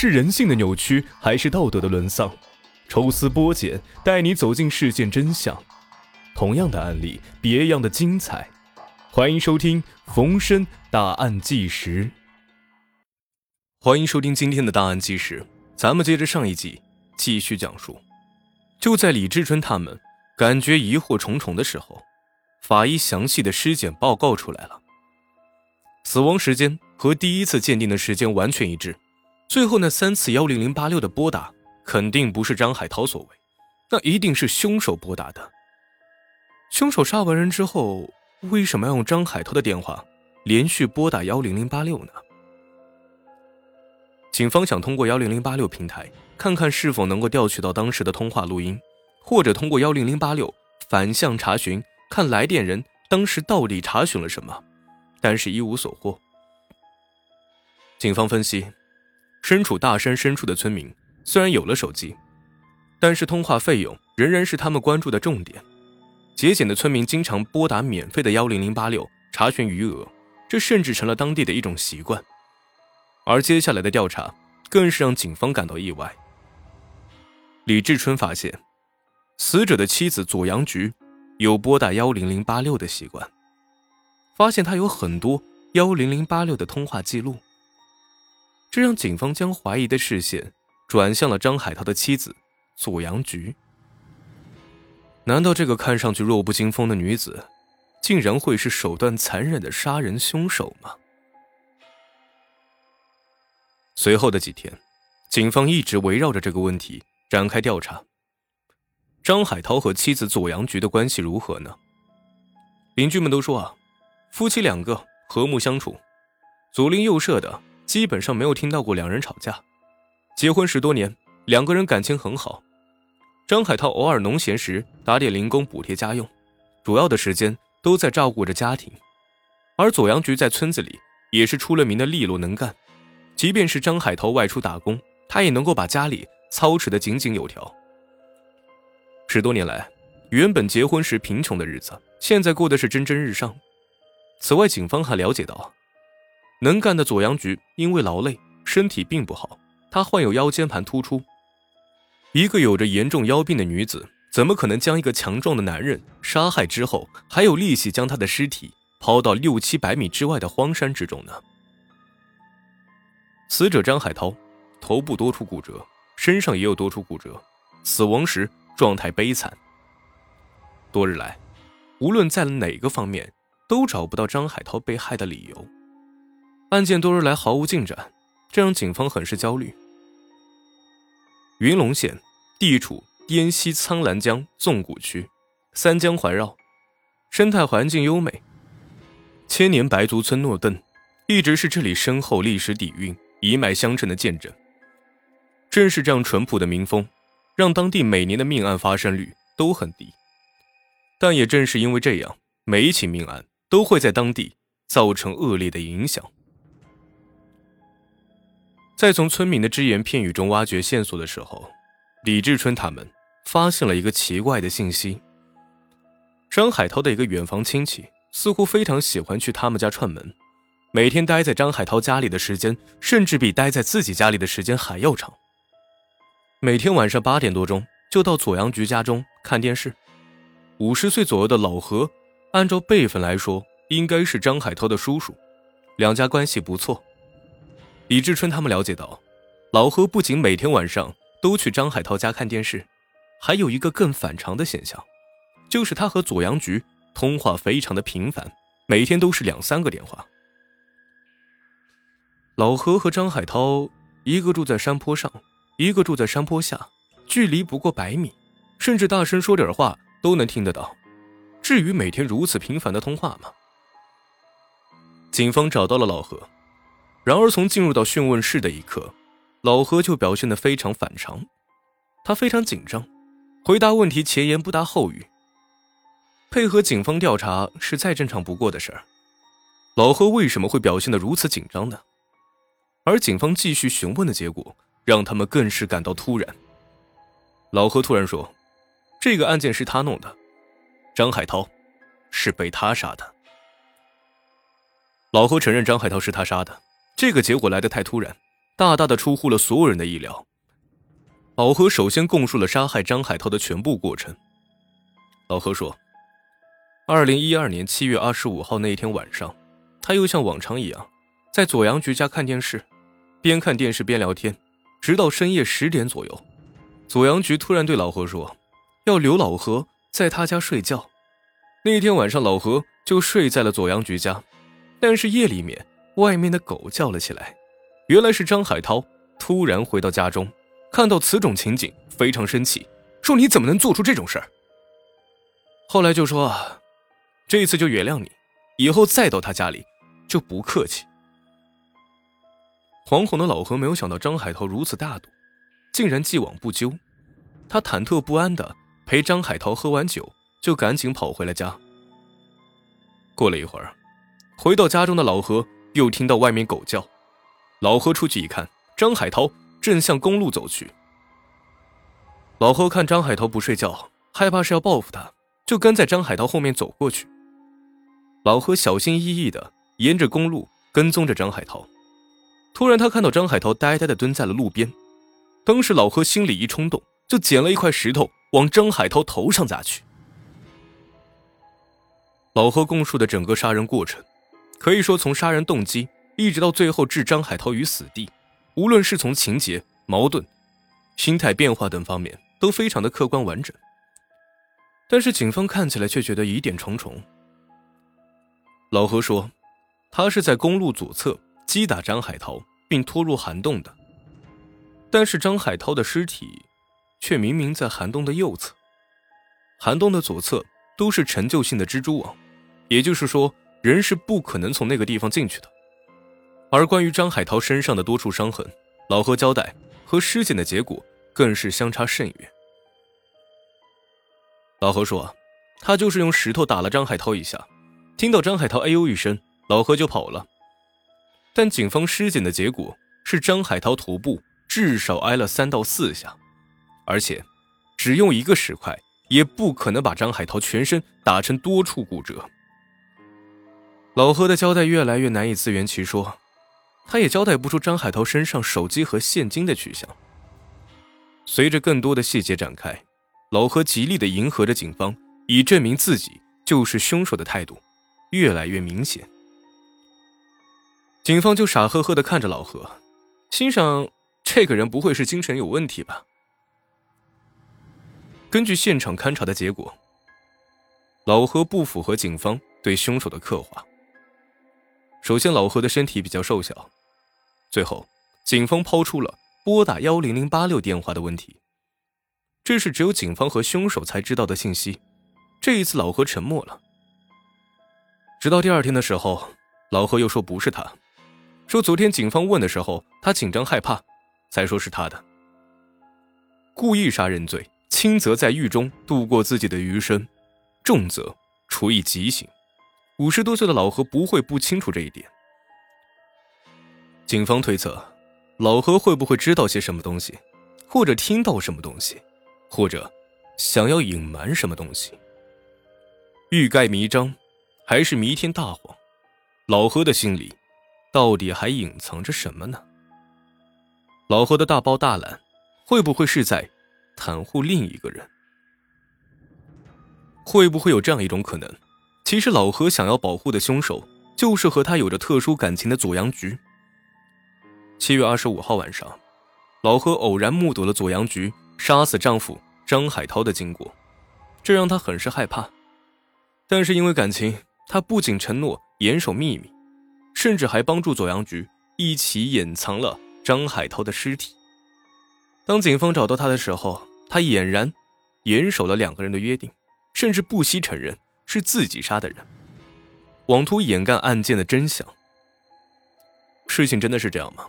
是人性的扭曲，还是道德的沦丧？抽丝剥茧，带你走进事件真相。同样的案例，别样的精彩。欢迎收听《逢申大案纪实》。欢迎收听今天的大案纪实，咱们接着上一集继续讲述。就在李志春他们感觉疑惑重重的时候，法医详细的尸检报告出来了，死亡时间和第一次鉴定的时间完全一致。最后那三次幺零零八六的拨打，肯定不是张海涛所为，那一定是凶手拨打的。凶手杀完人之后，为什么要用张海涛的电话连续拨打幺零零八六呢？警方想通过幺零零八六平台，看看是否能够调取到当时的通话录音，或者通过幺零零八六反向查询，看来电人当时到底查询了什么，但是一无所获。警方分析。身处大山深处的村民虽然有了手机，但是通话费用仍然是他们关注的重点。节俭的村民经常拨打免费的幺零零八六查询余额，这甚至成了当地的一种习惯。而接下来的调查更是让警方感到意外。李志春发现，死者的妻子左阳菊有拨打幺零零八六的习惯，发现他有很多幺零零八六的通话记录。这让警方将怀疑的视线转向了张海涛的妻子左阳菊。难道这个看上去弱不禁风的女子，竟然会是手段残忍的杀人凶手吗？随后的几天，警方一直围绕着这个问题展开调查。张海涛和妻子左阳菊的关系如何呢？邻居们都说啊，夫妻两个和睦相处，左邻右舍的。基本上没有听到过两人吵架，结婚十多年，两个人感情很好。张海涛偶尔农闲时打点零工补贴家用，主要的时间都在照顾着家庭。而左阳菊在村子里也是出了名的利落能干，即便是张海涛外出打工，他也能够把家里操持得井井有条。十多年来，原本结婚时贫穷的日子，现在过的是蒸蒸日上。此外，警方还了解到。能干的左阳菊因为劳累，身体并不好。她患有腰间盘突出。一个有着严重腰病的女子，怎么可能将一个强壮的男人杀害之后，还有力气将他的尸体抛到六七百米之外的荒山之中呢？死者张海涛，头部多处骨折，身上也有多处骨折，死亡时状态悲惨。多日来，无论在哪个方面，都找不到张海涛被害的理由。案件多日来毫无进展，这让警方很是焦虑。云龙县地处滇西苍兰江纵谷区，三江环绕，生态环境优美。千年白族村诺邓，一直是这里深厚历史底蕴、一脉相承的见证。正是这样淳朴的民风，让当地每年的命案发生率都很低。但也正是因为这样，每一起命案都会在当地造成恶劣的影响。在从村民的只言片语中挖掘线索的时候，李志春他们发现了一个奇怪的信息：张海涛的一个远房亲戚似乎非常喜欢去他们家串门，每天待在张海涛家里的时间，甚至比待在自己家里的时间还要长。每天晚上八点多钟就到左阳菊家中看电视。五十岁左右的老何，按照辈分来说，应该是张海涛的叔叔，两家关系不错。李志春他们了解到，老何不仅每天晚上都去张海涛家看电视，还有一个更反常的现象，就是他和左阳菊通话非常的频繁，每天都是两三个电话。老何和张海涛一个住在山坡上，一个住在山坡下，距离不过百米，甚至大声说点话都能听得到。至于每天如此频繁的通话吗？警方找到了老何。然而，从进入到讯问室的一刻，老何就表现得非常反常。他非常紧张，回答问题前言不搭后语。配合警方调查是再正常不过的事儿。老何为什么会表现得如此紧张呢？而警方继续询问的结果，让他们更是感到突然。老何突然说：“这个案件是他弄的，张海涛是被他杀的。”老何承认张海涛是他杀的。这个结果来得太突然，大大的出乎了所有人的意料。老何首先供述了杀害张海涛的全部过程。老何说，二零一二年七月二十五号那一天晚上，他又像往常一样，在左阳菊家看电视，边看电视边聊天，直到深夜十点左右，左阳菊突然对老何说，要留老何在他家睡觉。那天晚上，老何就睡在了左阳菊家，但是夜里面，外面的狗叫了起来，原来是张海涛突然回到家中，看到此种情景，非常生气，说你怎么能做出这种事儿？后来就说，这次就原谅你，以后再到他家里就不客气。惶恐的老何没有想到张海涛如此大度，竟然既往不咎。他忐忑不安的陪张海涛喝完酒，就赶紧跑回了家。过了一会儿，回到家中的老何又听到外面狗叫，老何出去一看，张海涛正向公路走去。老何看张海涛不睡觉，害怕是要报复他。就跟在张海涛后面走过去。老何小心翼翼的沿着公路跟踪着张海涛。突然，他看到张海涛呆呆的蹲在了路边。当时，老何心里一冲动，就捡了一块石头往张海涛头上砸去。老何供述的整个杀人过程，可以说从杀人动机一直到最后置张海涛于死地，无论是从情节、矛盾、心态变化等方面，都非常的客观完整。但是警方看起来却觉得疑点重重。老何说，他是在公路左侧击打张海涛，并拖入涵洞的。但是张海涛的尸体，却明明在涵洞的右侧，涵洞的左侧都是陈旧性的蜘蛛网，也就是说，人是不可能从那个地方进去的。而关于张海涛身上的多处伤痕，老何交代和尸检的结果更是相差甚远。老何说：“他就是用石头打了张海涛一下，听到张海涛哎呦一声，老何就跑了。但警方尸检的结果是张海涛头部至少挨了三到四下，而且只用一个石块也不可能把张海涛全身打成多处骨折。”老何的交代越来越难以自圆其说，他也交代不出张海涛身上手机和现金的去向。随着更多的细节展开。老何极力的迎合着警方，以证明自己就是凶手的态度，越来越明显。警方就傻呵呵的看着老何，心想：这个人不会是精神有问题吧？根据现场勘查的结果，老何不符合警方对凶手的刻画。首先，老何的身体比较瘦小。最后，警方抛出了拨打幺零零八六电话的问题。这是只有警方和凶手才知道的信息。这一次，老何沉默了。直到第二天的时候，老何又说不是他，说昨天警方问的时候他紧张害怕，才说是他的。故意杀人罪，轻则在狱中度过自己的余生，重则处以极刑。五十多岁的老何不会不清楚这一点。警方推测，老何会不会知道些什么东西，或者听到什么东西？或者，想要隐瞒什么东西？欲盖弥彰，还是弥天大谎？老何的心里，到底还隐藏着什么呢？老何的大包大揽，会不会是在袒护另一个人？会不会有这样一种可能？其实老何想要保护的凶手，就是和他有着特殊感情的左阳菊。七月二十五号晚上，老何偶然目睹了左阳菊。杀死丈夫张海涛的经过，这让他很是害怕。但是因为感情，他不仅承诺严守秘密，甚至还帮助左阳菊一起掩藏了张海涛的尸体。当警方找到他的时候，他俨然严守了两个人的约定，甚至不惜承认是自己杀的人，妄图掩盖案件的真相。事情真的是这样吗？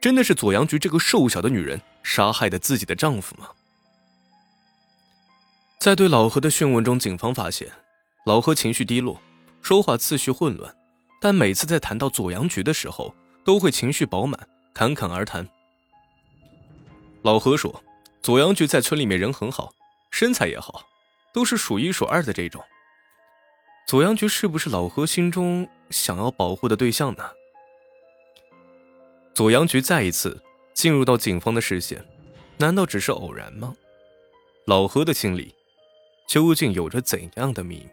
真的是左阳菊这个瘦小的女人杀害的自己的丈夫吗？在对老何的讯问中，警方发现老何情绪低落，说话次序混乱，但每次在谈到左阳菊的时候，都会情绪饱满，侃侃而谈。老何说，左阳菊在村里面人很好，身材也好，都是数一数二的这种。左阳局是不是老何心中想要保护的对象呢？左阳局再一次进入到警方的视线，难道只是偶然吗？老何的心里究竟有着怎样的秘密？